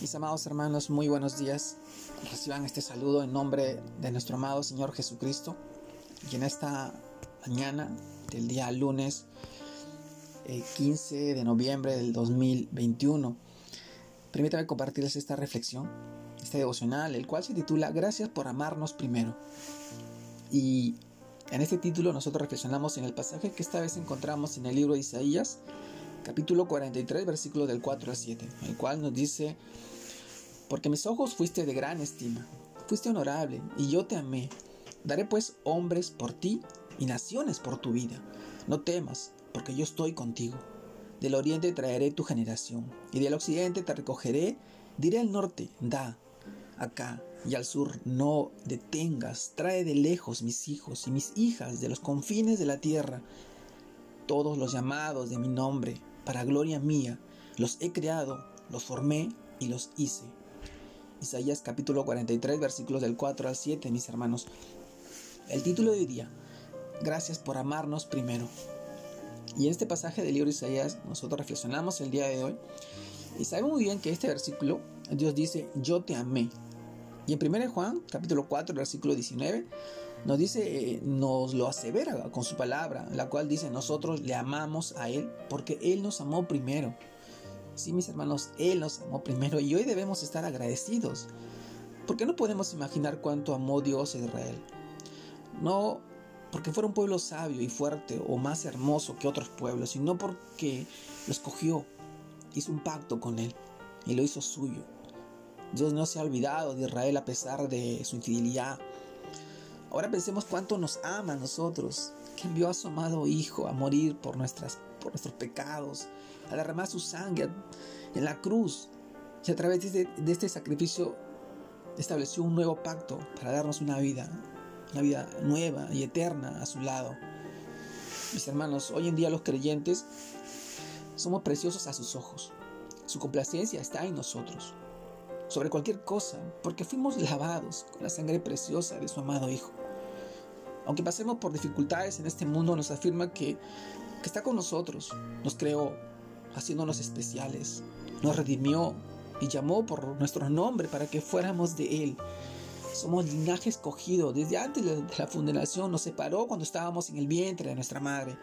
Mis amados hermanos, muy buenos días. Reciban este saludo en nombre de nuestro amado Señor Jesucristo. Y en esta mañana del día lunes 15 eh, de noviembre del 2021, permítame compartirles esta reflexión, este devocional, el cual se titula Gracias por amarnos primero. Y en este título nosotros reflexionamos en el pasaje que esta vez encontramos en el libro de Isaías, capítulo 43, versículo del 4 al 7, el cual nos dice, porque mis ojos fuiste de gran estima, fuiste honorable, y yo te amé. Daré pues hombres por ti y naciones por tu vida. No temas, porque yo estoy contigo. Del oriente traeré tu generación, y del occidente te recogeré. Diré al norte, da, acá, y al sur, no detengas. Trae de lejos mis hijos y mis hijas de los confines de la tierra. Todos los llamados de mi nombre para gloria mía. Los he creado, los formé y los hice. Isaías capítulo 43 versículos del 4 al 7, mis hermanos. El título de hoy día, Gracias por amarnos primero. Y en este pasaje del libro de Isaías nosotros reflexionamos el día de hoy y sabemos muy bien que este versículo Dios dice, yo te amé. Y en 1 Juan capítulo 4 versículo 19 nos dice, eh, nos lo asevera con su palabra, la cual dice, nosotros le amamos a Él porque Él nos amó primero. Sí, mis hermanos, Él nos amó primero y hoy debemos estar agradecidos, porque no podemos imaginar cuánto amó Dios a Israel. No porque fuera un pueblo sabio y fuerte o más hermoso que otros pueblos, sino porque lo escogió, hizo un pacto con Él y lo hizo suyo. Dios no se ha olvidado de Israel a pesar de su infidelidad, Ahora pensemos cuánto nos ama a nosotros, que envió a su amado Hijo a morir por, nuestras, por nuestros pecados, a derramar su sangre en la cruz. Y a través de, de este sacrificio estableció un nuevo pacto para darnos una vida, una vida nueva y eterna a su lado. Mis hermanos, hoy en día los creyentes somos preciosos a sus ojos. Su complacencia está en nosotros sobre cualquier cosa, porque fuimos lavados con la sangre preciosa de su amado Hijo. Aunque pasemos por dificultades en este mundo, nos afirma que, que está con nosotros, nos creó, haciéndonos especiales, nos redimió y llamó por nuestro nombre para que fuéramos de Él. Somos linaje escogido. Desde antes de la fundación nos separó cuando estábamos en el vientre de nuestra madre.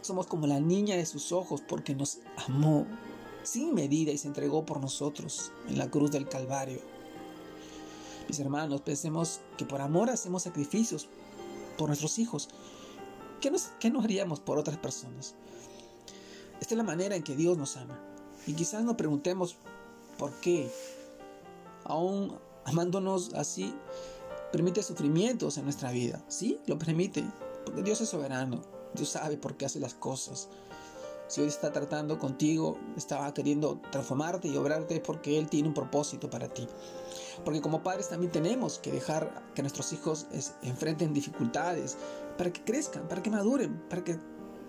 Somos como la niña de sus ojos porque nos amó sin medida y se entregó por nosotros en la cruz del Calvario. Mis hermanos, pensemos que por amor hacemos sacrificios por nuestros hijos. ¿Qué nos, qué nos haríamos por otras personas? Esta es la manera en que Dios nos ama. Y quizás nos preguntemos por qué, aún amándonos así, permite sufrimientos en nuestra vida. Sí, lo permite, porque Dios es soberano. Dios sabe por qué hace las cosas. Si hoy está tratando contigo, estaba queriendo transformarte y obrarte porque Él tiene un propósito para ti. Porque como padres también tenemos que dejar que nuestros hijos enfrenten dificultades para que crezcan, para que maduren, para que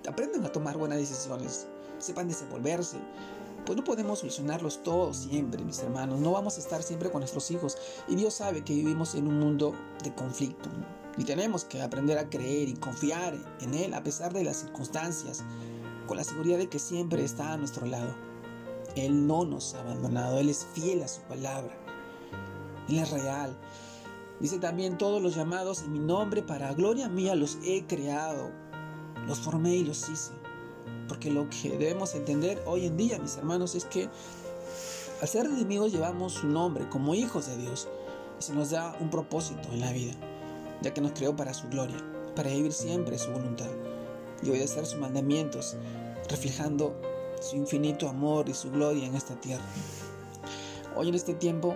aprendan a tomar buenas decisiones, sepan desenvolverse. Pues no podemos solucionarlos todos siempre, mis hermanos. No vamos a estar siempre con nuestros hijos. Y Dios sabe que vivimos en un mundo de conflicto. Y tenemos que aprender a creer y confiar en Él a pesar de las circunstancias con la seguridad de que siempre está a nuestro lado. Él no nos ha abandonado, Él es fiel a su palabra. Él es real. Dice también todos los llamados en mi nombre para gloria mía los he creado, los formé y los hice. Porque lo que debemos entender hoy en día, mis hermanos, es que al ser enemigos llevamos su nombre como hijos de Dios y se nos da un propósito en la vida, ya que nos creó para su gloria, para vivir siempre su voluntad y obedecer sus mandamientos, reflejando su infinito amor y su gloria en esta tierra. Hoy en este tiempo,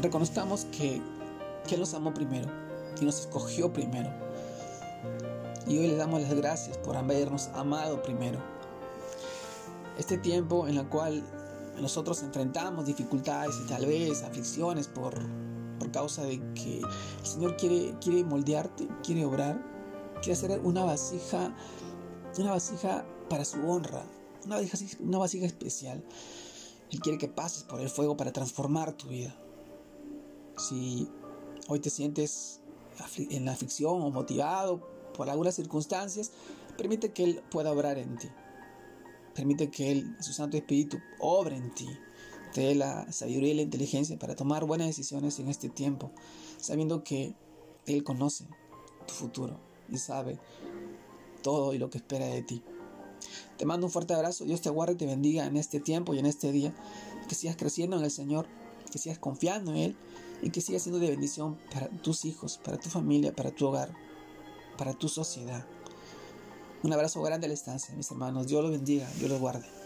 reconozcamos que, Él nos amó primero y nos escogió primero. Y hoy le damos las gracias por habernos amado primero. Este tiempo en el cual nosotros enfrentamos dificultades y tal vez aflicciones por, por causa de que el Señor quiere, quiere moldearte, quiere obrar, quiere hacer una vasija, una vasija para su honra, una vasija, especial. Él quiere que pases por el fuego para transformar tu vida. Si hoy te sientes en la aflicción o motivado por algunas circunstancias, permite que Él pueda obrar en ti. Permite que Él, su Santo Espíritu, obre en ti. te dé la sabiduría y la inteligencia para tomar buenas decisiones en este tiempo, sabiendo que Él conoce tu futuro y sabe todo y lo que espera de ti. Te mando un fuerte abrazo, Dios te guarde y te bendiga en este tiempo y en este día, que sigas creciendo en el Señor, que sigas confiando en Él y que sigas siendo de bendición para tus hijos, para tu familia, para tu hogar, para tu sociedad. Un abrazo grande a la estancia, mis hermanos. Dios los bendiga, Dios los guarde.